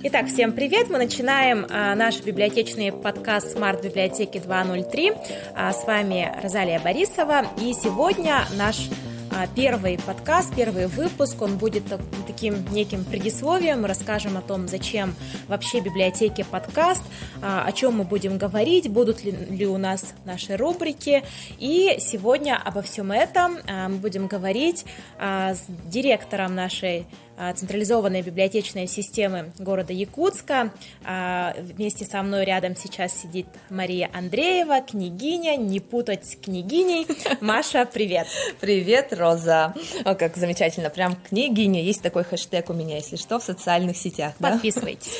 Итак, всем привет! Мы начинаем а, наш библиотечный подкаст Smart Библиотеки 2.0.3. А, с вами Розалия Борисова. И сегодня наш а, первый подкаст, первый выпуск, он будет таким неким предисловием. Мы расскажем о том, зачем вообще библиотеке подкаст, а, о чем мы будем говорить, будут ли, ли у нас наши рубрики. И сегодня обо всем этом а, мы будем говорить с директором нашей централизованной библиотечной системы города Якутска. А, вместе со мной рядом сейчас сидит Мария Андреева, княгиня, не путать с княгиней. Маша, привет! Привет, Роза! О, как замечательно, прям княгиня. Есть такой хэштег у меня, если что, в социальных сетях. Подписывайтесь.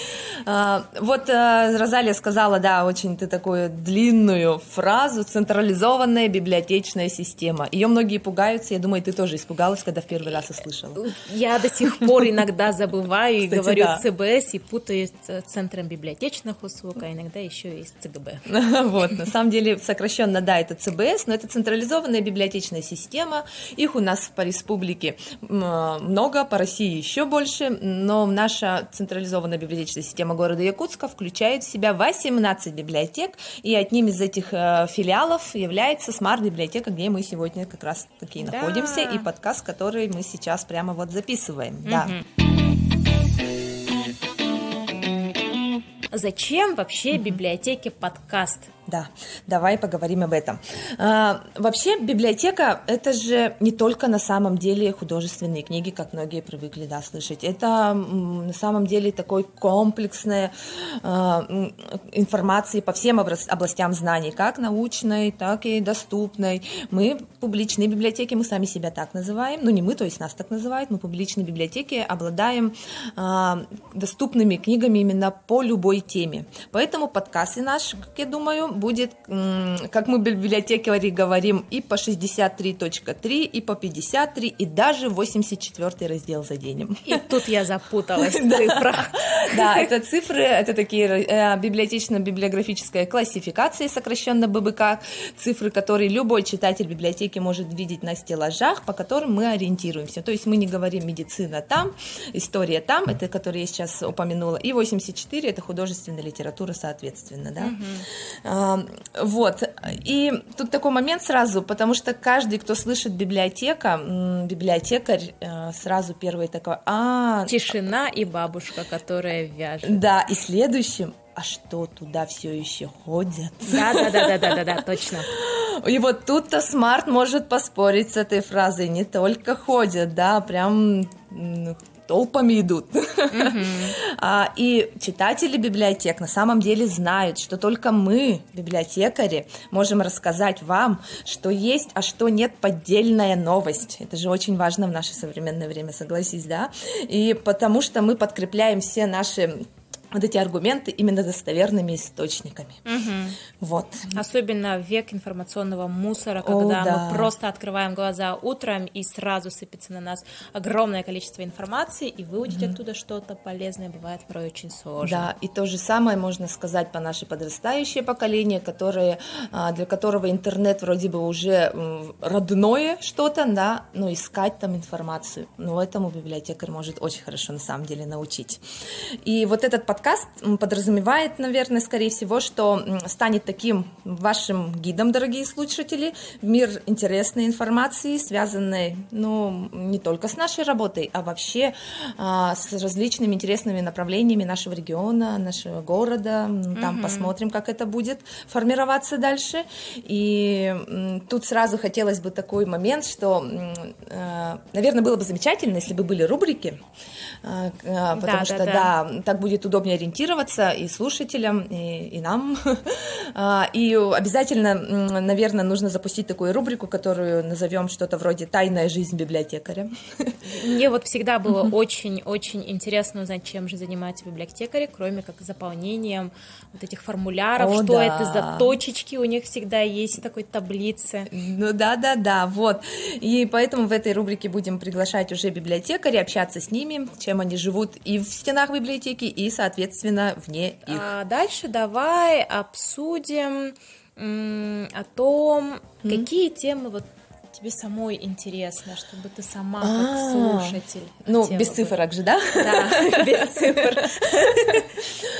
Да? Вот Розалия сказала, да, очень ты такую длинную фразу «централизованная библиотечная система». Ее многие пугаются, я думаю, ты тоже испугалась, когда в первый раз услышала. Я до сих пор иногда забываю и говорю да. ЦБС и путаю с Центром библиотечных услуг, а иногда еще и с ЦГБ. Вот, на самом деле сокращенно, да, это ЦБС, но это централизованная библиотечная система. Их у нас по республике много, по России еще больше, но наша централизованная библиотечная система города Якутска включает в себя 18 библиотек, и одним из этих э, филиалов является смарт-библиотека, где мы сегодня как раз таки да. находимся, и подкаст, который мы сейчас прямо вот записываем. Да. Зачем вообще библиотеке подкаст? Да, давай поговорим об этом. А, вообще библиотека это же не только на самом деле художественные книги, как многие привыкли да, слышать. Это на самом деле такой комплексная а, информации по всем областям знаний, как научной, так и доступной. Мы публичные библиотеки, мы сами себя так называем, ну не мы, то есть нас так называют, мы публичные библиотеки обладаем а, доступными книгами именно по любой теме. Поэтому подкасты наш, как я думаю, будет, как мы в библиотеке говорим, и по 63.3, и по 53, и даже 84 раздел заденем. И тут я запуталась в цифрах. Да, это цифры, это такие э, библиотечно-библиографическая классификация, сокращенно ББК, цифры, которые любой читатель библиотеки может видеть на стеллажах, по которым мы ориентируемся. То есть мы не говорим медицина там, история там, это которые я сейчас упомянула, и 84 это художественная литература, соответственно, да. Угу. Вот. И тут такой момент сразу, потому что каждый, кто слышит библиотека, библиотекарь, э, сразу первый такой, а... Тишина и бабушка, которая вяжет. Да, и следующим, а что туда все еще ходят? Да, да, да, да, да, да, да, точно. И вот тут-то смарт может поспорить с этой фразой. Не только ходят, да, прям толпами идут. Mm-hmm. а, и читатели библиотек на самом деле знают, что только мы, библиотекари, можем рассказать вам, что есть, а что нет поддельная новость. Это же очень важно в наше современное время, согласись, да? И потому что мы подкрепляем все наши вот эти аргументы именно достоверными источниками. Угу. Вот. Особенно в век информационного мусора, когда О, да. мы просто открываем глаза утром и сразу сыпется на нас огромное количество информации, и выудить угу. оттуда что-то полезное бывает порой очень сложно. Да, и то же самое можно сказать по наше подрастающее поколение, которое, а, для которого интернет вроде бы уже родное что-то, да, но искать там информацию, но этому библиотекарь может очень хорошо на самом деле научить. И вот этот подкаст подразумевает, наверное, скорее всего, что станет таким вашим гидом, дорогие слушатели, в мир интересной информации, связанной, ну, не только с нашей работой, а вообще а, с различными интересными направлениями нашего региона, нашего города. Там угу. посмотрим, как это будет формироваться дальше. И тут сразу хотелось бы такой момент, что, а, наверное, было бы замечательно, если бы были рубрики, а, потому да, что, да, да. да, так будет удобнее удобнее ориентироваться и слушателям, и, и нам. А, и обязательно, наверное, нужно запустить такую рубрику, которую назовем что-то вроде «Тайная жизнь библиотекаря». Мне вот всегда было очень-очень интересно узнать, чем же занимаются библиотекари, кроме как заполнением вот этих формуляров, О, что да. это за точечки у них всегда есть в такой таблице. Ну да-да-да, вот. И поэтому в этой рубрике будем приглашать уже библиотекарей, общаться с ними, чем они живут и в стенах библиотеки, и, соответственно, соответственно, вне их. А дальше давай обсудим о том, mm. какие темы вот тебе самой интересно, чтобы ты сама как а, слушатель. Ну, без цифрок же, да? Да, без цифр.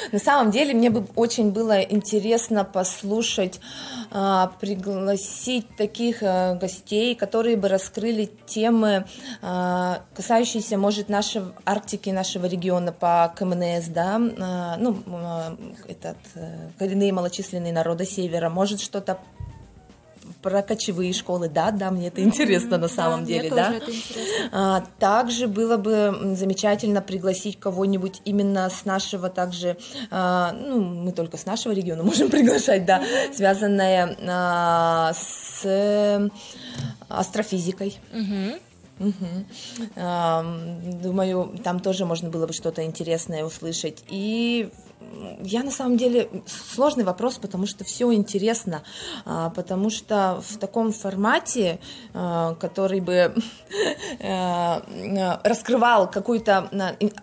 На самом деле мне бы очень было интересно послушать, а, пригласить таких а, гостей, которые бы раскрыли темы, а, касающиеся, может, нашей Арктики, нашего региона по КМНС, да, ну, этот, э, коренные малочисленные народы Севера, может, что-то про кочевые школы, да, да, мне это интересно mm-hmm, на самом да, деле, да. А, также было бы замечательно пригласить кого-нибудь именно с нашего также, а, ну, мы только с нашего региона можем приглашать, да, mm-hmm. связанное а, с астрофизикой. Mm-hmm. Угу. Думаю, там тоже можно было бы что-то интересное услышать. И я на самом деле сложный вопрос, потому что все интересно, а, потому что в таком формате, а, который бы э, раскрывал какое-то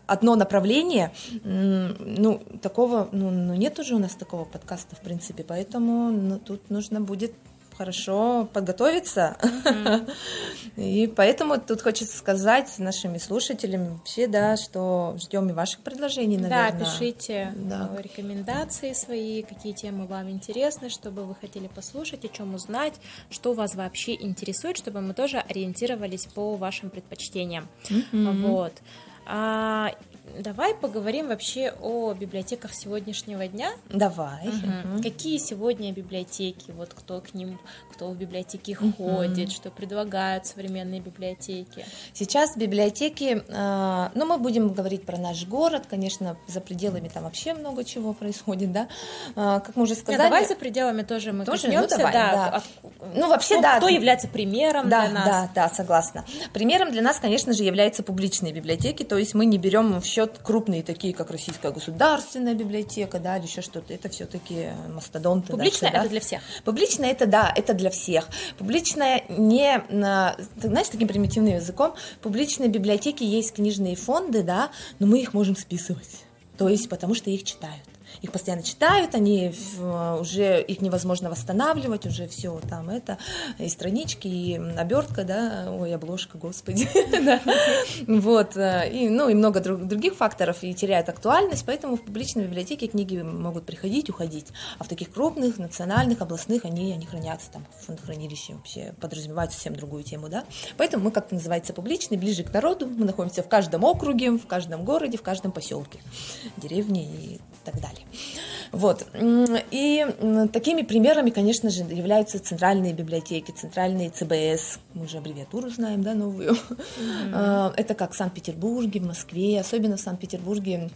одно направление, ну такого, ну, ну нет уже у нас такого подкаста в принципе, поэтому ну, тут нужно будет хорошо подготовиться. Mm-hmm. И поэтому тут хочется сказать нашими слушателями вообще, да, что ждем и ваших предложений, наверное. Да, пишите да. рекомендации свои, какие темы вам интересны, чтобы вы хотели послушать, о чем узнать, что вас вообще интересует, чтобы мы тоже ориентировались по вашим предпочтениям. Mm-hmm. Вот. Давай поговорим вообще о библиотеках сегодняшнего дня. Давай. Угу. Какие сегодня библиотеки? Вот кто к ним, кто в библиотеки угу. ходит, что предлагают современные библиотеки? Сейчас библиотеки, э, ну мы будем говорить про наш город, конечно, за пределами там вообще много чего происходит, да. Э, как мы уже сказали. Нет, давай за пределами тоже мы тоже, ну, давай, да. да. От, ну вообще кто, да. Кто является примером да, для нас? Да, да, согласна. Примером для нас, конечно же, являются публичные библиотеки, то есть мы не берем в счет крупные такие, как Российская государственная библиотека, да, или еще что-то, это все-таки мастодонты. Публичная да, это для всех. Публичная это да, это для всех. Публичная не, знаешь, таким примитивным языком, публичные библиотеки есть книжные фонды, да, но мы их можем списывать. То есть потому что их читают их постоянно читают, они уже их невозможно восстанавливать, уже все там это, и странички, и обертка, да, ой, обложка, господи, вот, э, и, ну, и много других факторов, и теряют актуальность, поэтому в публичной библиотеке книги могут приходить, уходить, а в таких крупных, национальных, областных они, они хранятся там в фондохранилище, вообще подразумевают совсем другую тему, да, поэтому мы, как называется, публичный, ближе к народу, мы находимся в каждом округе, в каждом городе, в каждом поселке, деревне и так далее. Вот. И такими примерами, конечно же, являются центральные библиотеки, центральные ЦБС. Мы уже аббревиатуру знаем, да, новую. Mm-hmm. Это как в Санкт-Петербурге, в Москве, особенно в Санкт-Петербурге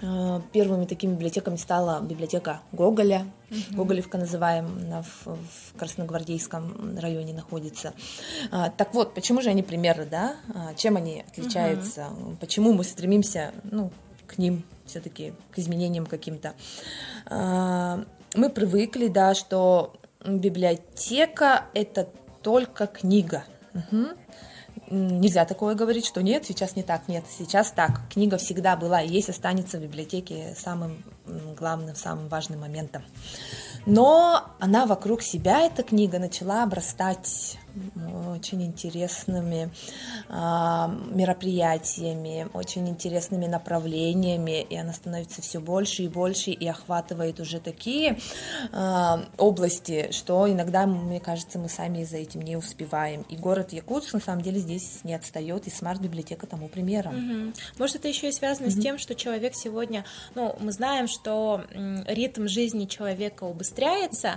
а, Первыми такими библиотеками стала библиотека Гоголя, uh-huh. Гоголевка называем, она в, в Красногвардейском районе находится. А, так вот, почему же они примеры, да? Чем они отличаются? Uh-huh. Почему мы стремимся, ну, к ним все-таки к изменениям каким-то. А, мы привыкли, да, что библиотека это только книга. Угу. Нельзя такое говорить, что нет, сейчас не так, нет, сейчас так. Книга всегда была и есть, останется в библиотеке самым главным, самым важным моментом. Но она вокруг себя, эта книга, начала обрастать очень интересными а, мероприятиями, очень интересными направлениями, и она становится все больше и больше и охватывает уже такие а, области, что иногда, мне кажется, мы сами за этим не успеваем. И город Якутск на самом деле здесь не отстает, и смарт-библиотека тому примером. Угу. Может, это еще и связано угу. с тем, что человек сегодня, ну, мы знаем, что ритм жизни человека убыстряется,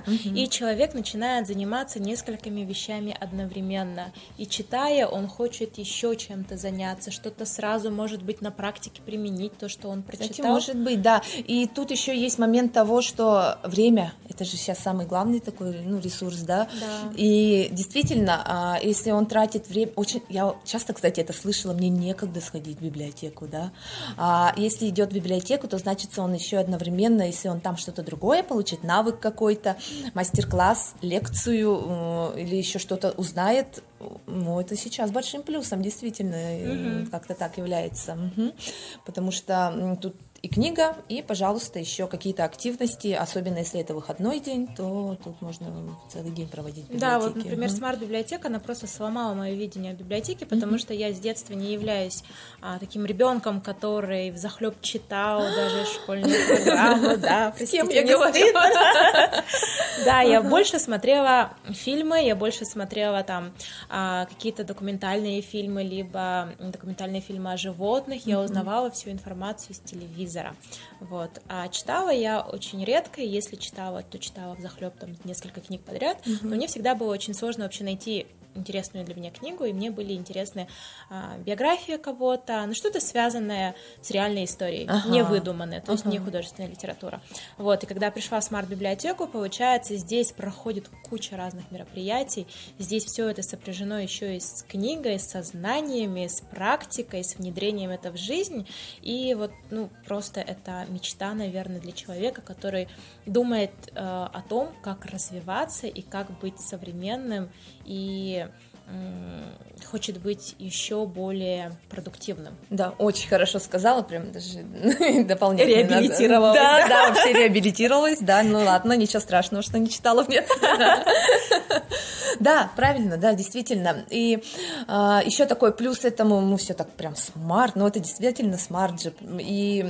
угу. и человек начинает заниматься несколькими вещами одновременно. И читая, он хочет еще чем-то заняться, что-то сразу, может быть, на практике применить то, что он прочитал. Кстати, может быть, да. И тут еще есть момент того, что время, это же сейчас самый главный такой ну, ресурс, да? Да. И действительно, а, если он тратит время, очень, я часто, кстати, это слышала, мне некогда сходить в библиотеку, да. А если идет в библиотеку, то значит, он еще одновременно, если он там что-то другое получит, навык какой-то, мастер-класс, лекцию э, или еще что-то узнает, ну, это сейчас большим плюсом, действительно, угу. как-то так является. Угу. Потому что тут и книга, и, пожалуйста, еще какие-то активности, особенно если это выходной день, то тут можно целый день проводить в Да, вот, например, смарт-библиотека, она просто сломала мое видение библиотеки, потому mm-hmm. что я с детства не являюсь а, таким ребенком, который в захлеб читал даже школьные программы, да, с кем я говорю. Да, я больше смотрела фильмы, я больше смотрела там а, какие-то документальные фильмы, либо документальные фильмы о животных, я узнавала всю информацию с телевизора телевизора. Вот. А читала я очень редко, если читала, то читала в захлеб там несколько книг подряд, mm-hmm. но мне всегда было очень сложно вообще найти интересную для меня книгу, и мне были интересны а, биография кого-то, ну что-то связанное с реальной историей, ага. не выдуманное, то есть ага. не художественная литература. Вот, и когда пришла в смарт-библиотеку, получается, здесь проходит куча разных мероприятий, здесь все это сопряжено еще и с книгой, с знаниями, с практикой, с внедрением это в жизнь, и вот, ну, просто это мечта, наверное, для человека, который думает э, о том, как развиваться и как быть современным и хочет быть еще более продуктивным. Да, очень хорошо сказала, прям даже дополнительно. Реабилитировалась. Да, да, вообще реабилитировалась, да, ну ладно, ничего страшного, что не читала в нет. Да, правильно, да, действительно. И а, еще такой плюс этому, ну, все так прям smart, но это действительно smart же. И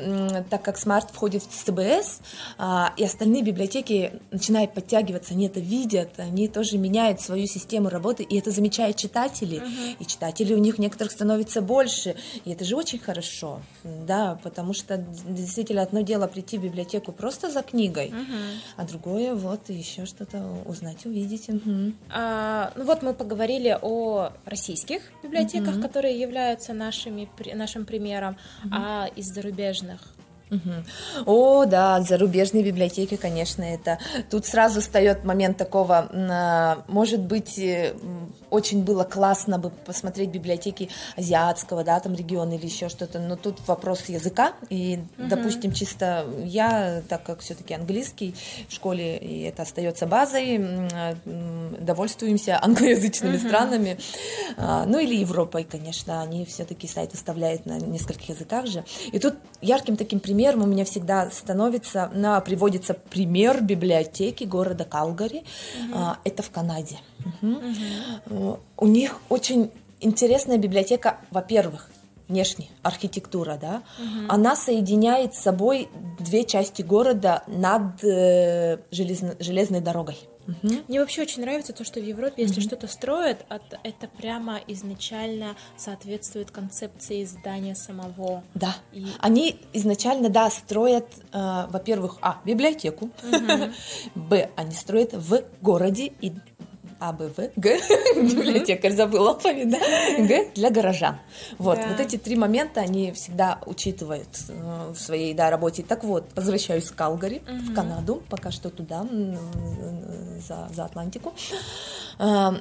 так как smart входит в ЦБС, а, и остальные библиотеки начинают подтягиваться, они это видят, они тоже меняют свою систему работы, и это читатели, uh-huh. и читателей у них некоторых становится больше, и это же очень хорошо, да, потому что действительно одно дело прийти в библиотеку просто за книгой, uh-huh. а другое вот еще что-то узнать, увидеть. Uh-huh. А, ну вот мы поговорили о российских библиотеках, угу. которые являются нашими, нашим примером, угу. а из зарубежных Угу. О, да, зарубежные библиотеки, конечно, это. Тут сразу встает момент такого, а, может быть, э, очень было классно бы посмотреть библиотеки азиатского, да, там региона или еще что-то, но тут вопрос языка, и, угу. допустим, чисто я, так как все-таки английский в школе, и это остается базой, а, довольствуемся англоязычными угу. странами, а, ну или Европой, конечно, они все-таки сайт выставляют на нескольких языках же. И тут ярким таким примером примером у меня всегда становится, на, приводится пример библиотеки города Калгари. Угу. А, это в Канаде. Угу. Угу. У них очень интересная библиотека, во-первых, внешне, архитектура, да, угу. она соединяет с собой две части города над э, железно, железной дорогой. Угу. Мне вообще очень нравится то, что в Европе, если угу. что-то строят, это прямо изначально соответствует концепции здания самого. Да. И... Они изначально, да, строят, э, во-первых, а, библиотеку, угу. б, они строят в городе и а, Б, В, Г, библиотекарь забыл алфавит, да? Г для горожан. Вот, вот эти три момента они всегда учитывают э, в своей да, работе. Так вот, возвращаюсь в Калгари, в Канаду, пока что туда, за, за Атлантику. Э,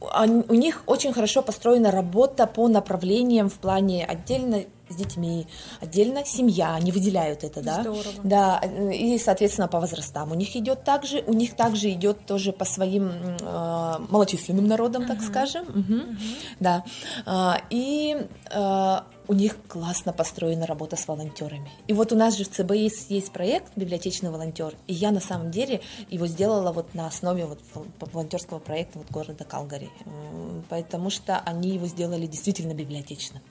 у них очень хорошо построена работа по направлениям в плане отдельно с детьми, отдельно семья, они выделяют это, да? Здорово. Да, и, соответственно, по возрастам у них идет также, у них также идет тоже по своим э, малочисленным народам, uh-huh. так скажем, угу. Uh-huh. да, а, и э, у них классно построена работа с волонтерами. И вот у нас же в ЦБ есть, есть проект «Библиотечный волонтер», и я на самом деле его сделала вот на основе вот волонтерского проекта вот города Калгари, потому что они его сделали действительно библиотечно,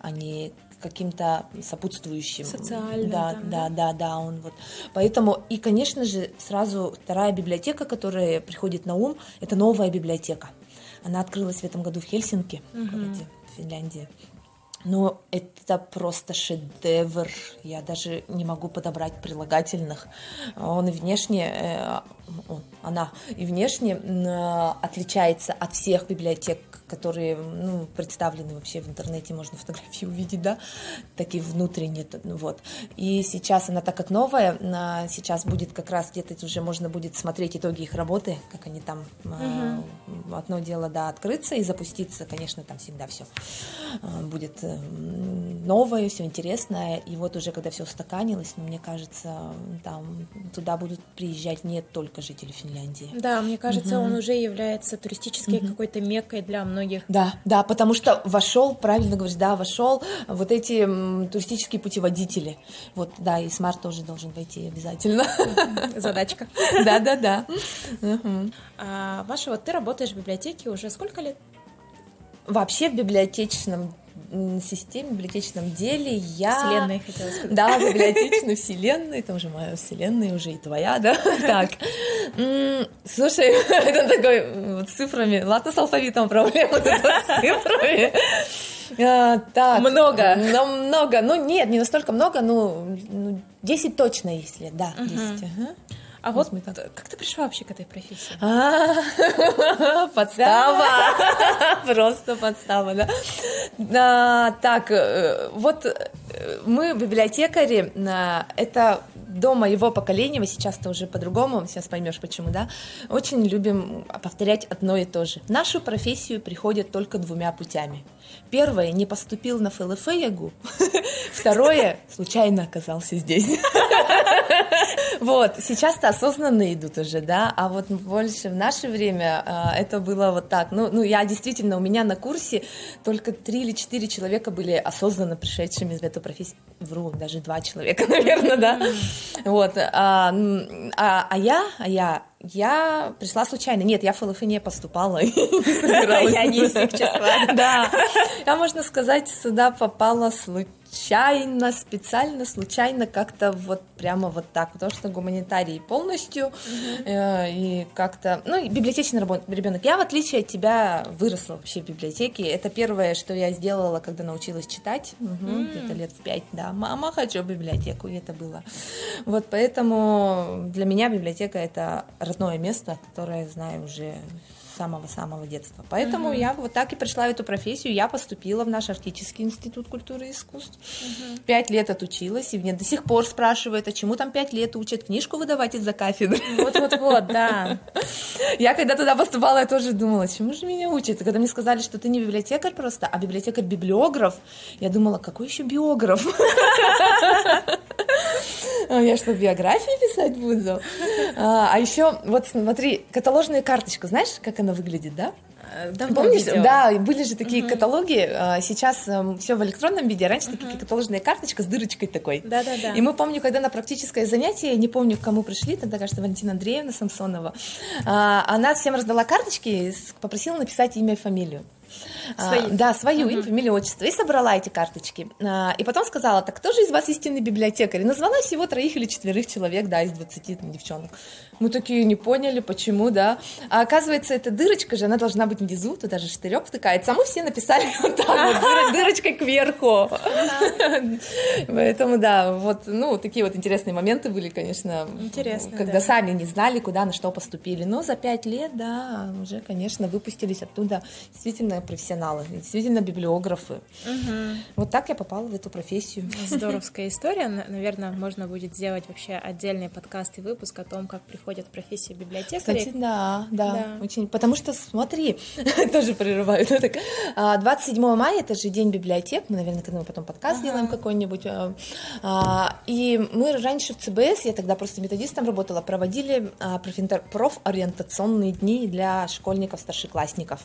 они каким-то сопутствующим. Социальным. Да, там, да, да, да, да, он вот. Поэтому, и, конечно же, сразу вторая библиотека, которая приходит на ум, это новая библиотека. Она открылась в этом году в Хельсинки, угу. городе Финляндии. Но это просто шедевр. Я даже не могу подобрать прилагательных. Он и внешне, э, он, она и внешне отличается от всех библиотек, которые ну, представлены вообще в интернете, можно фотографии увидеть, да, такие внутренние, ну, вот. И сейчас она, так как новая, сейчас будет как раз где-то уже можно будет смотреть итоги их работы, как они там, угу. одно дело, да, открыться и запуститься, конечно, там всегда все будет э, новое, все интересное, и вот уже когда все устаканилось, ну, мне кажется, там туда будут приезжать не только жители Финляндии. Да, мне кажется, угу. он уже является туристической угу. какой-то меккой для многих многих. Да, да, потому что вошел, правильно говоришь, да, вошел вот эти м, туристические путеводители. Вот, да, и смарт тоже должен войти обязательно. Задачка. Да, да, да. А, Маша, вот ты работаешь в библиотеке уже сколько лет? Вообще в библиотечном системе, в библиотечном деле я... Вселенной, хотела сказать. Да, библиотечной вселенной, там же моя вселенная уже и твоя, да? Так, слушай, это такой вот цифрами, ладно, с алфавитом проблема, с цифрами. А, Так. Много. Ну, много, ну нет, не настолько много, ну, ну, 10 точно лет, да, 10. ага. А вот мы так. как ты пришла вообще к этой профессии? А, Подстава. Просто подстава, да. А, Так, э, вот э, мы, библиотекари, а, это до моего поколения, мы сейчас-то уже по-другому, сейчас поймешь почему, да, очень любим повторять одно и то же. В нашу профессию приходят только двумя путями. Первое, не поступил на ФЛФ ЯГУ. Второе, случайно оказался здесь. Вот, сейчас-то осознанно идут уже, да, а вот больше в наше время а, это было вот так. Ну, ну, я действительно, у меня на курсе только три или четыре человека были осознанно пришедшими в эту профессию. Вру, даже два человека, наверное, да. Вот, а, а, а я, а я, я пришла случайно. Нет, я в ФЛФ не поступала. Я не из. Да, я, можно сказать, сюда попала случайно, специально, случайно, как-то вот прямо вот так, потому что гуманитарий полностью, э, и как-то, ну, и библиотечный ребенок. Я, в отличие от тебя, выросла вообще в библиотеке. Это первое, что я сделала, когда научилась читать, Мгм, где-то лет в пять, да. Мама, хочу в библиотеку, и это было. Вот поэтому для меня библиотека это родное место, которое я знаю уже с самого-самого детства. Поэтому я вот так и пришла в эту профессию. Я поступила в наш Арктический институт культуры и искусств. Пять лет отучилась, и мне до сих пор спрашивают, а чему там пять лет учат? Книжку выдавать из-за кафедры? Вот-вот-вот, да. Я когда туда поступала, я тоже думала, чему же меня учат? И когда мне сказали, что ты не библиотекарь просто, а библиотекарь-библиограф, я думала, какой еще биограф? А Я что, биографии писать буду? А а еще, вот смотри, каталожная карточка, знаешь, как она выглядит, да? Э, Давно Помнишь, видела. да, были же такие каталоги, а, сейчас все в электронном виде, раньше такие каталожная карточка с дырочкой такой. Да-да-да. И мы помню, когда на практическое занятие, я не помню, к кому пришли, тогда, кажется, Валентина Андреевна Самсонова, она всем раздала карточки, и попросила написать имя и фамилию. А, Свои. да, свою, имя, фамилию, отчество. И собрала эти карточки. А, И потом сказала, так кто же из вас истинный библиотекарь? И назвала всего троих или четверых человек, да, из 20 там, девчонок. Мы такие не поняли, почему, да. А оказывается, эта дырочка же, она должна быть внизу, туда же штырек втыкается. А мы все написали вот так вот, дыр- дырочкой кверху. Поэтому, да, вот, ну, такие вот интересные моменты были, конечно. Интересно, Когда да. сами не знали, куда, на что поступили. Но за пять лет, да, уже, конечно, выпустились оттуда действительно профессионалы, действительно библиографы. Вот так я попала в эту профессию. Здоровская история. Наверное, можно будет сделать вообще отдельный подкаст и выпуск о том, как приходят в профессию библиотекарей. Кстати, да, да, Да. очень. Потому что, смотри, тоже прерываю. да, так, а, 27 мая это же день библиотек. Мы, наверное, к этому потом подкаст сделаем какой-нибудь. а, а, И мы раньше в ЦБС, я тогда просто методистом работала, проводили профориентационные дни для школьников, старшеклассников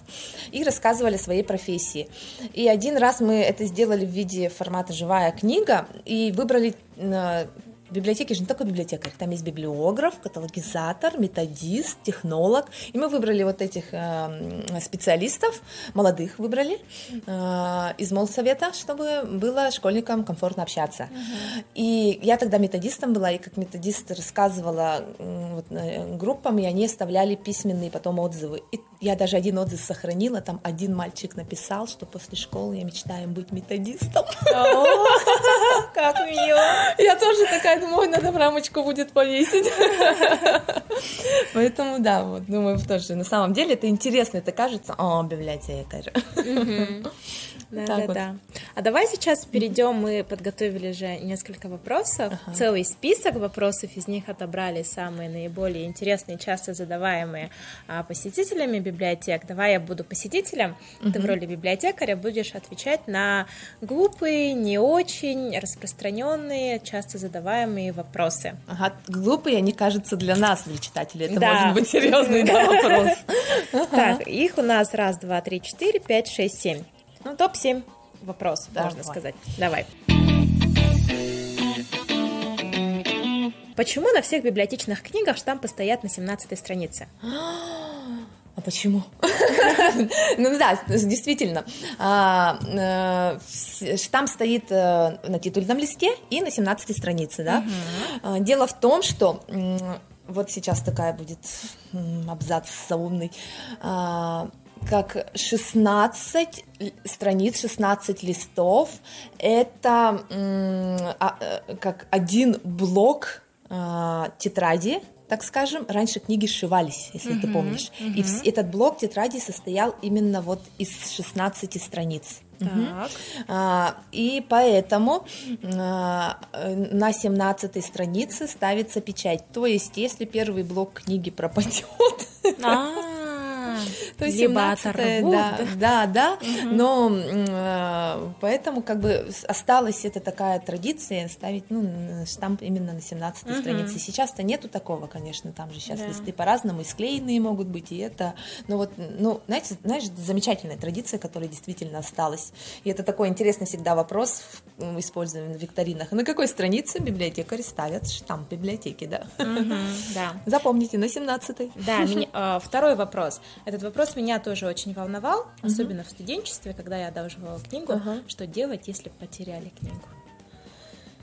и рассказывали о своей профессии. И один раз мы это сделали в виде формата живая книга и выбрали а, в библиотеке же не только библиотекарь, там есть библиограф, каталогизатор, методист, технолог. И мы выбрали вот этих э, специалистов, молодых выбрали э, из молсовета, чтобы было школьникам комфортно общаться. И я тогда методистом была, и как методист рассказывала вот, э, группам, и они оставляли письменные потом отзывы. И я даже один отзыв сохранила, там один мальчик написал, что после школы я мечтаю быть методистом. Как мило. Я тоже такая думаю, «Ой, надо в рамочку будет повесить. Поэтому, да, вот, думаю, тоже, на самом деле это интересно, это кажется, о, библиотекарь. Да, да, вот. да. А давай сейчас перейдем, мы подготовили же несколько вопросов, ага. целый список вопросов, из них отобрали самые наиболее интересные, часто задаваемые а, посетителями библиотек. Давай я буду посетителем, угу. ты в роли библиотекаря будешь отвечать на глупые, не очень распространенные, часто задаваемые вопросы. Ага, глупые, они кажутся для нас, для читателей, это да. может быть серьезный вопрос. Так, их у нас раз, два, три, четыре, пять, шесть, семь. Ну, топ-7 вопросов, Давай. можно сказать. Давай. Почему на всех библиотечных книгах штампы стоят на 17 странице? А почему? ну да, действительно. А, э, штамп стоит э, на титульном листе и на 17 странице, да. А, дело в том, что вот сейчас такая будет абзац заумный а, как 16 страниц, 16 листов. Это а, э, как один блок а, тетради, так скажем, раньше книги сшивались, если uh-huh, ты помнишь. Uh-huh. И этот блок тетради состоял именно вот из 16 страниц. Так. А, и поэтому а, на 17 странице ставится печать. То есть, если первый блок книги пропадет, то Либо оторвут. Да, да, да. Угу. Но э, поэтому как бы осталась эта такая традиция ставить ну, штамп именно на 17 угу. странице. Сейчас-то нету такого, конечно, там же сейчас да. листы по-разному, и склеенные могут быть, и это. Но вот, ну, знаете, знаешь, замечательная традиция, которая действительно осталась. И это такой интересный всегда вопрос, используемый в викторинах. На какой странице библиотекари ставят штамп библиотеки, да? Угу, да. Запомните, на 17 Да, меня, э, второй вопрос. Этот вопрос меня тоже очень волновал, uh-huh. особенно в студенчестве, когда я одалживала книгу, uh-huh. что делать, если потеряли книгу.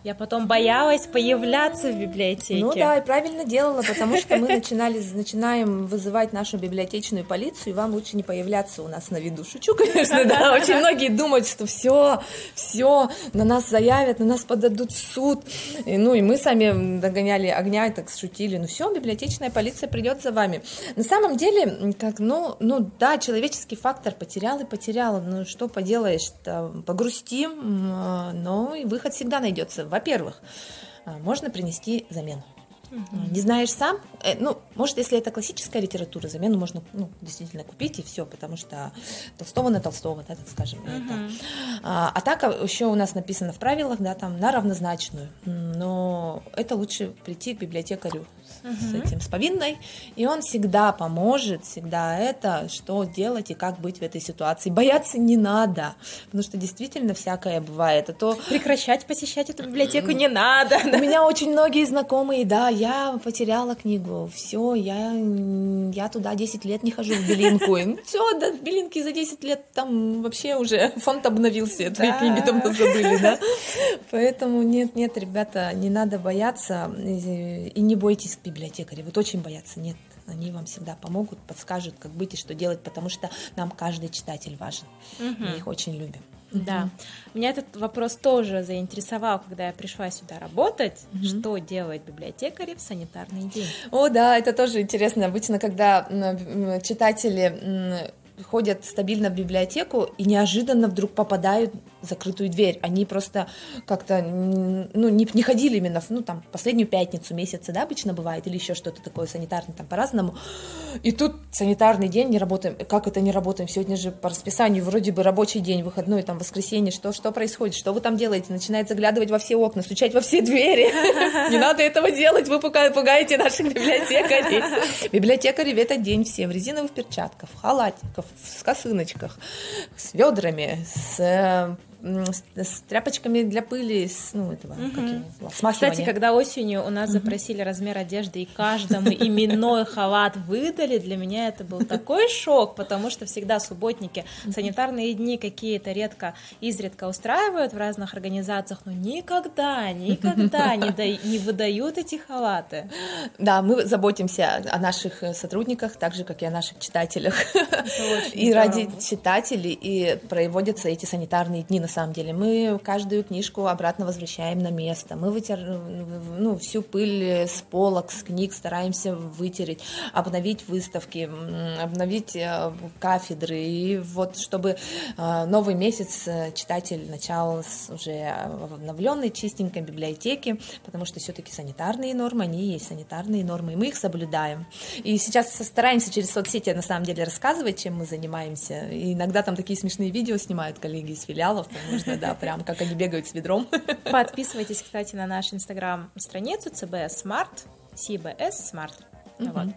Я потом боялась появляться в библиотеке. Ну да, и правильно делала, потому что мы начинали, начинаем вызывать нашу библиотечную полицию, и вам лучше не появляться у нас на виду. Шучу, конечно, да. Очень многие думают, что все, все, на нас заявят, на нас подадут в суд. И, ну и мы сами догоняли огня и так шутили. Ну все, библиотечная полиция придет за вами. На самом деле, как, ну, ну да, человеческий фактор потерял и потерял. Ну что поделаешь, погрустим, но и выход всегда найдется во-первых, а, можно принести замену. Угу. Не знаешь сам, э, ну, может, если это классическая литература, замену можно ну, действительно купить и все, потому что Толстого на Толстого, да, так скажем. Угу. Это. А, а так а, еще у нас написано в правилах, да, там на равнозначную, но это лучше прийти к библиотекарю с этим, с повинной, и он всегда поможет, всегда это, что делать и как быть в этой ситуации. Бояться не надо, потому что действительно всякое бывает. А то... Прекращать посещать эту библиотеку не надо. У меня очень многие знакомые, да, я потеряла книгу, все, я, я туда 10 лет не хожу в Белинку. Ну, все, да, в Белинке за 10 лет там вообще уже фонд обновился, твои книги там забыли, да. Поэтому нет, нет, ребята, не надо бояться и не бойтесь библиотекари. Вот очень боятся, нет, они вам всегда помогут, подскажут, как быть и что делать, потому что нам каждый читатель важен. Угу. Мы их очень любим. Да. Меня этот вопрос тоже заинтересовал, когда я пришла сюда работать. Угу. Что делать библиотекари в санитарный день? О, да, это тоже интересно. Обычно, когда читатели ходят стабильно в библиотеку и неожиданно вдруг попадают закрытую дверь. Они просто как-то ну, не, не ходили именно в, ну, там, последнюю пятницу месяца, да, обычно бывает, или еще что-то такое санитарное, там по-разному. И тут санитарный день, не работаем. Как это не работаем? Сегодня же по расписанию вроде бы рабочий день, выходной, там, воскресенье. Что, что происходит? Что вы там делаете? Начинает заглядывать во все окна, стучать во все двери. Не надо этого делать, вы пугаете наших библиотекарей. Библиотекари в этот день все в резиновых перчатках, в халатиках, в косыночках, с ведрами, с э, с, с тряпочками для пыли, с, ну, этого, угу. как его, Кстати, когда осенью у нас угу. запросили размер одежды, и каждому именной халат выдали, для меня это был такой шок, потому что всегда субботники, санитарные дни какие-то редко, изредка устраивают в разных организациях, но никогда, никогда не, да, не выдают эти халаты. Да, мы заботимся о наших сотрудниках, так же, как и о наших читателях. И здорово. ради читателей и проводятся эти санитарные дни. На самом деле. Мы каждую книжку обратно возвращаем на место. Мы вытер, ну, всю пыль с полок, с книг стараемся вытереть, обновить выставки, обновить э, кафедры. И вот чтобы э, новый месяц э, читатель начал с уже обновленной чистенькой библиотеки, потому что все-таки санитарные нормы, они есть санитарные нормы, и мы их соблюдаем. И сейчас стараемся через соцсети на самом деле рассказывать, чем мы занимаемся. И иногда там такие смешные видео снимают коллеги из филиалов, можно, да, прям как они бегают с ведром. Подписывайтесь, кстати, на наш инстаграм-страницу CBS Smart, CBS Smart. Mm-hmm. Вот.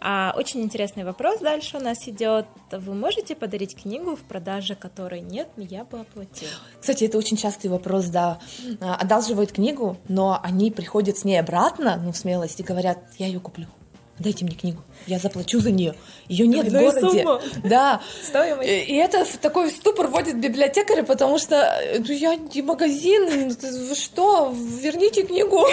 А, очень интересный вопрос дальше у нас идет. Вы можете подарить книгу, в продаже которой нет, я бы оплатила? Кстати, это очень частый вопрос, да. А, одалживают книгу, но они приходят с ней обратно, ну, в смелости, говорят, я ее куплю дайте мне книгу, я заплачу за нее. Ее нет Двойная в городе. Сумма. Да. Стоимость. И это в такой ступор вводит библиотекаря, потому что ну, я не магазин, вы что, верните книгу.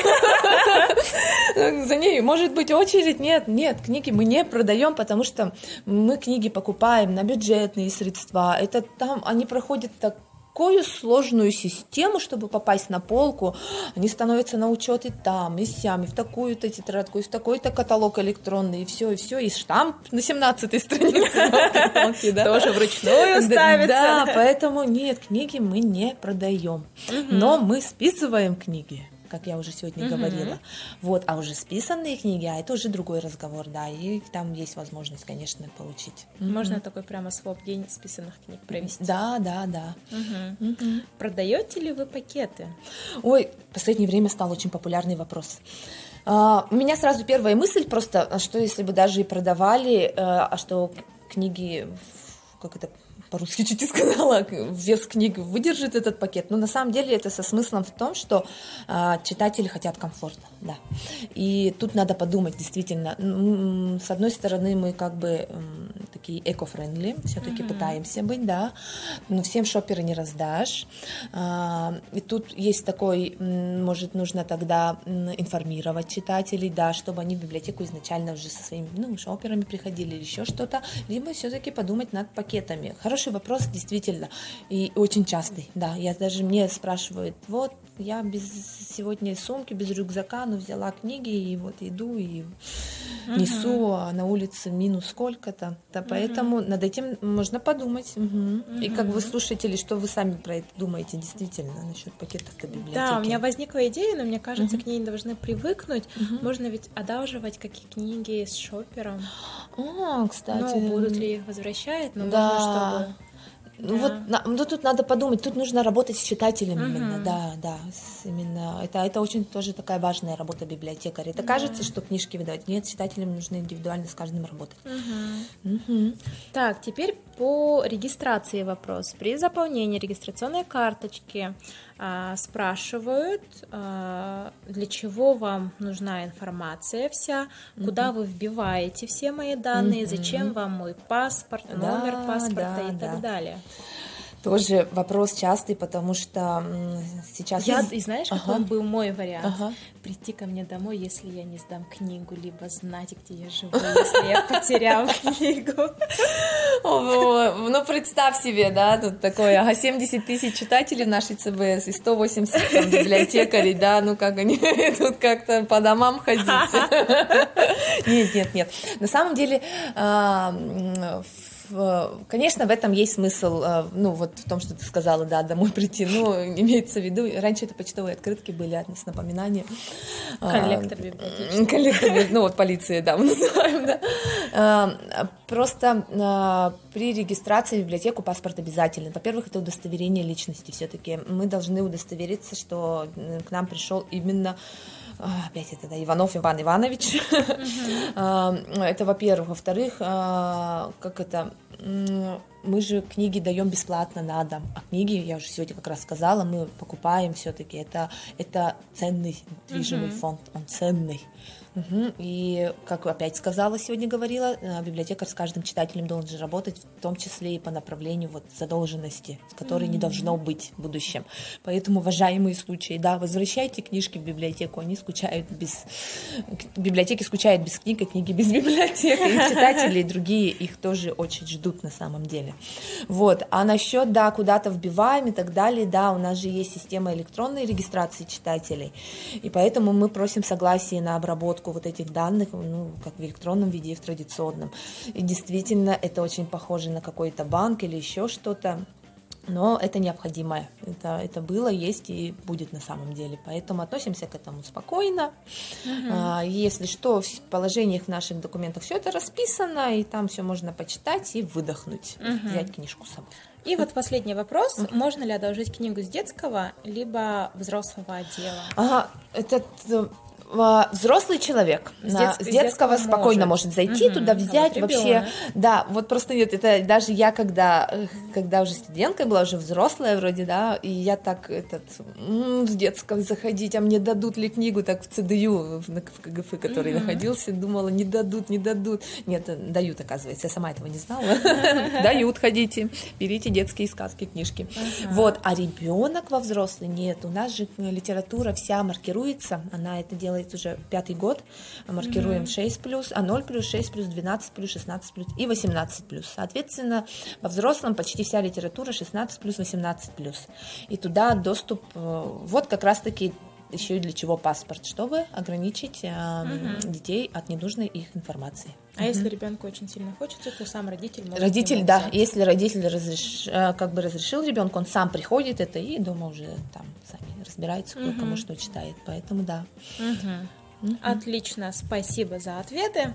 За ней может быть очередь. Нет, нет, книги мы не продаем, потому что мы книги покупаем на бюджетные средства. Это там они проходят так такую сложную систему, чтобы попасть на полку, они становятся на учет и там, и сям, и в такую-то тетрадку, и в такой-то каталог электронный, и все, и все, и штамп на 17-й странице. Тоже вручную ставится. Да, поэтому нет, книги мы не продаем, но мы списываем книги как я уже сегодня угу. говорила. Вот, а уже списанные книги, а это уже другой разговор, да, и там есть возможность, конечно, получить. Можно угу. такой прямо своп день списанных книг провести. Да, да, да. Угу. Угу. Продаете ли вы пакеты? Ой, в последнее время стал очень популярный вопрос. Uh, у меня сразу первая мысль просто, а что если бы даже и продавали, uh, а что книги, как это по-русски чуть не сказала, вес книг выдержит этот пакет. Но на самом деле это со смыслом в том, что э, читатели хотят комфорта, да. И тут надо подумать, действительно, с одной стороны мы как бы э, такие эко-френдли, все-таки mm-hmm. пытаемся быть, да, но всем шоперы не раздашь. Э, и тут есть такой, может, нужно тогда информировать читателей, да, чтобы они в библиотеку изначально уже со своими, ну, шоперами приходили или еще что-то, либо все-таки подумать над пакетами. Хорошо хороший вопрос, действительно, и очень частый, да. Я даже мне спрашивают, вот я без сегодня сумки, без рюкзака, но взяла книги и вот иду и uh-huh. несу, а на улице минус сколько-то. Да, поэтому над этим можно подумать. Угу. Uh-huh. И как вы слушатели, что вы сами про это думаете действительно насчет пакетов до библиотеки? Да, у меня возникла идея, но мне кажется, uh-huh. к ней должны привыкнуть. Uh-huh. Можно ведь одалживать какие книги с шопером. О, кстати. Ну, будут ли их возвращать, но да. можно, чтобы ну вот, ну тут надо подумать, тут нужно работать с читателем uh-huh. именно, да, да, именно это это очень тоже такая важная работа библиотекаря. Это да. кажется, что книжки выдавать, нет, читателям нужно индивидуально с каждым работать. Uh-huh. Uh-huh. Так, теперь по регистрации вопрос. При заполнении регистрационной карточки спрашивают, а, для чего вам нужна информация вся, куда вы вбиваете все мои данные, зачем вам мой паспорт, номер да, паспорта да, и так да. далее. Тоже вопрос частый, потому что сейчас... Я, и знаешь, ага. какой был мой вариант? Ага. Прийти ко мне домой, если я не сдам книгу, либо знать, где я живу, если я потерял книгу. Ну, представь себе, да, тут такое, ага, 70 тысяч читателей в нашей ЦБС и 180 библиотекарей, да, ну как они тут как-то по домам ходить. Нет, нет, нет. На самом деле, а, конечно, в этом есть смысл, э, ну, вот в том, что ты сказала, да, домой прийти, ну, имеется в виду, раньше это почтовые открытки были с напоминанием. Коллектор а, библиотечный. Коллектор, ну, вот полиции, да, мы называем, да. А, просто а, при регистрации в библиотеку паспорт обязательно. Во-первых, это удостоверение личности все-таки. Мы должны удостовериться, что к нам пришел именно опять это да, Иванов Иван Иванович. Это, во-первых. Во-вторых, как это мы же книги даем бесплатно на дом, а книги, я уже сегодня как раз сказала, мы покупаем все-таки. Это, это ценный движимый uh-huh. фонд, он ценный. Угу. И, как опять сказала, сегодня говорила, э, библиотекарь с каждым читателем должен работать, в том числе и по направлению вот задолженности, которой mm не должно быть в будущем. Поэтому, уважаемые случаи, да, возвращайте книжки в библиотеку, они скучают без... Библиотеки скучают без книг, а книги без библиотеки. И читатели, и другие их тоже очень ждут на самом деле. Далее. Вот. А насчет, да, куда-то вбиваем и так далее, да, у нас же есть система электронной регистрации читателей, и поэтому мы просим согласие на обработку вот этих данных, ну, как в электронном виде и в традиционном. И действительно, это очень похоже на какой-то банк или еще что-то но это необходимое. Это, это было, есть и будет на самом деле. Поэтому относимся к этому спокойно. Угу. Если что, в положениях в наших документах все это расписано, и там все можно почитать и выдохнуть, угу. взять книжку с собой. И вот последний вопрос. Можно ли одолжить книгу с детского, либо взрослого отдела? Ага, этот э, взрослый человек. С, на, с детского спокойно может, может зайти угу, туда взять вот вообще. да. Вот просто нет это даже я когда когда уже студенткой была уже взрослая вроде да и я так этот м-м, с детского заходить а мне дадут ли книгу? Так в ЦДЮ в, в КГФ который угу. находился думала не дадут не дадут нет дают оказывается я сама этого не знала. Дают ходите берите детские сказки книжки. Вот а ребенок во взрослый нет у нас же литература вся маркируется она это делает делает уже пятый год, маркируем mm-hmm. 6 плюс, а 0 плюс, 6 плюс, 12 плюс, 16 плюс и 18 плюс. Соответственно, во взрослом почти вся литература 16 плюс, 18 плюс. И туда доступ, э, вот как раз-таки еще и для чего паспорт, чтобы ограничить э, угу. детей от ненужной их информации. А если ребенку очень сильно хочется, то сам родитель может. Родитель, да, взять. если родитель разреш, э, как бы разрешил ребенку, он сам приходит это и дома уже там сами разбирается, кто угу. кому что читает, поэтому да. Угу. Отлично, спасибо за ответы.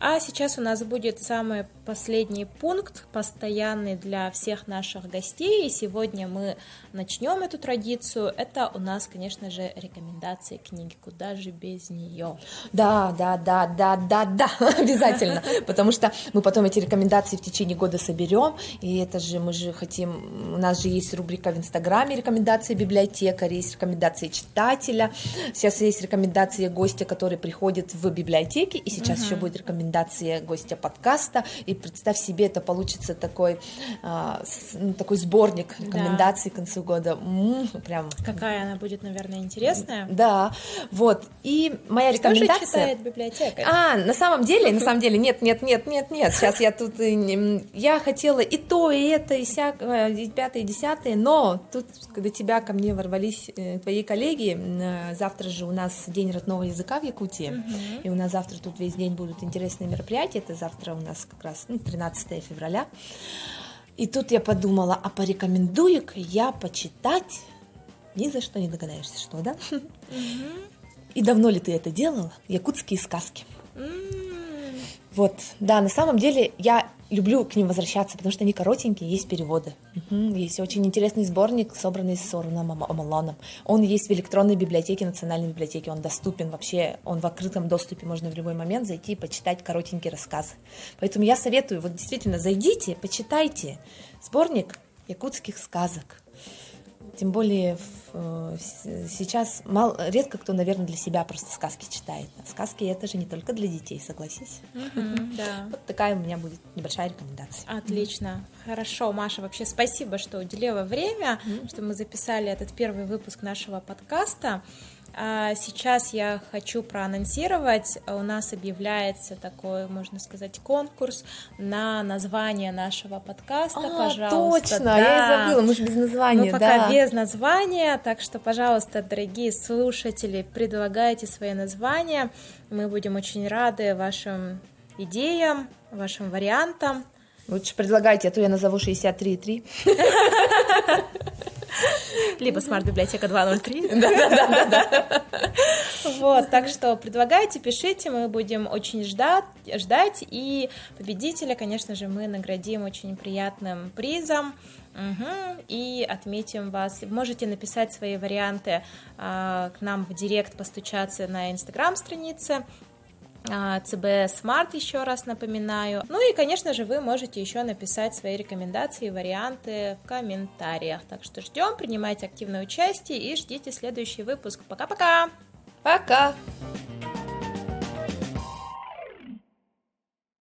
А сейчас у нас будет самый последний пункт, постоянный для всех наших гостей. И сегодня мы начнем эту традицию. Это у нас, конечно же, рекомендации книги. Куда же без нее? Да, да, да, да, да, да, обязательно. Потому что мы потом эти рекомендации в течение года соберем. И это же мы же хотим... У нас же есть рубрика в Инстаграме рекомендации библиотекаря, есть рекомендации читателя. Сейчас есть рекомендации гостя, который приходит в библиотеки. И сейчас еще будет рекомендация рекомендации гостя подкаста, и представь себе, это получится такой, а, ну, такой сборник рекомендаций да. к концу года. М-м, прям. Какая она будет, наверное, интересная. Да, вот. И моя Что рекомендация... Что читает библиотека? А, на самом деле, на самом деле, нет, нет, нет, нет, нет, сейчас я тут... Я хотела и то, и это, и всякое, и пятое, и десятое, но тут, когда тебя ко мне ворвались э, твои коллеги, э, завтра же у нас День родного языка в Якутии, угу. и у нас завтра тут весь день будут интересные интересное мероприятие, это завтра у нас как раз ну, 13 февраля. И тут я подумала, а порекомендую-ка я почитать, ни за что не догадаешься, что, да? И давно ли ты это делала? Якутские сказки. Вот, да, на самом деле я люблю к ним возвращаться, потому что они коротенькие, есть переводы. Угу. Есть очень интересный сборник, собранный с Соруном Амалоном. Он есть в электронной библиотеке, национальной библиотеке, он доступен вообще, он в открытом доступе, можно в любой момент зайти и почитать коротенький рассказ. Поэтому я советую, вот действительно, зайдите, почитайте сборник якутских сказок. Тем более э, сейчас мало, редко кто, наверное, для себя просто сказки читает. А сказки это же не только для детей, согласись. Mm-hmm, да. Вот такая у меня будет небольшая рекомендация. Отлично. Хорошо, Маша, вообще спасибо, что уделила время, mm-hmm. что мы записали этот первый выпуск нашего подкаста. А сейчас я хочу проанонсировать. У нас объявляется такой, можно сказать, конкурс на название нашего подкаста. А, пожалуйста. Точно, да. я и забыла, мы же без названия. Мы пока да. без названия, так что, пожалуйста, дорогие слушатели, предлагайте свои названия. Мы будем очень рады вашим идеям, вашим вариантам. Лучше предлагайте, а то я назову 63,3. Либо смарт-библиотека 203. Да-да-да. Вот, так что предлагайте, пишите, мы будем очень ждать, ждать, и победителя, конечно же, мы наградим очень приятным призом. Угу, и отметим вас. Можете написать свои варианты а, к нам в директ, постучаться на инстаграм-странице ЦБ Smart, еще раз напоминаю. Ну и, конечно же, вы можете еще написать свои рекомендации, варианты в комментариях. Так что ждем, принимайте активное участие и ждите следующий выпуск. Пока-пока! Пока! -пока. Пока.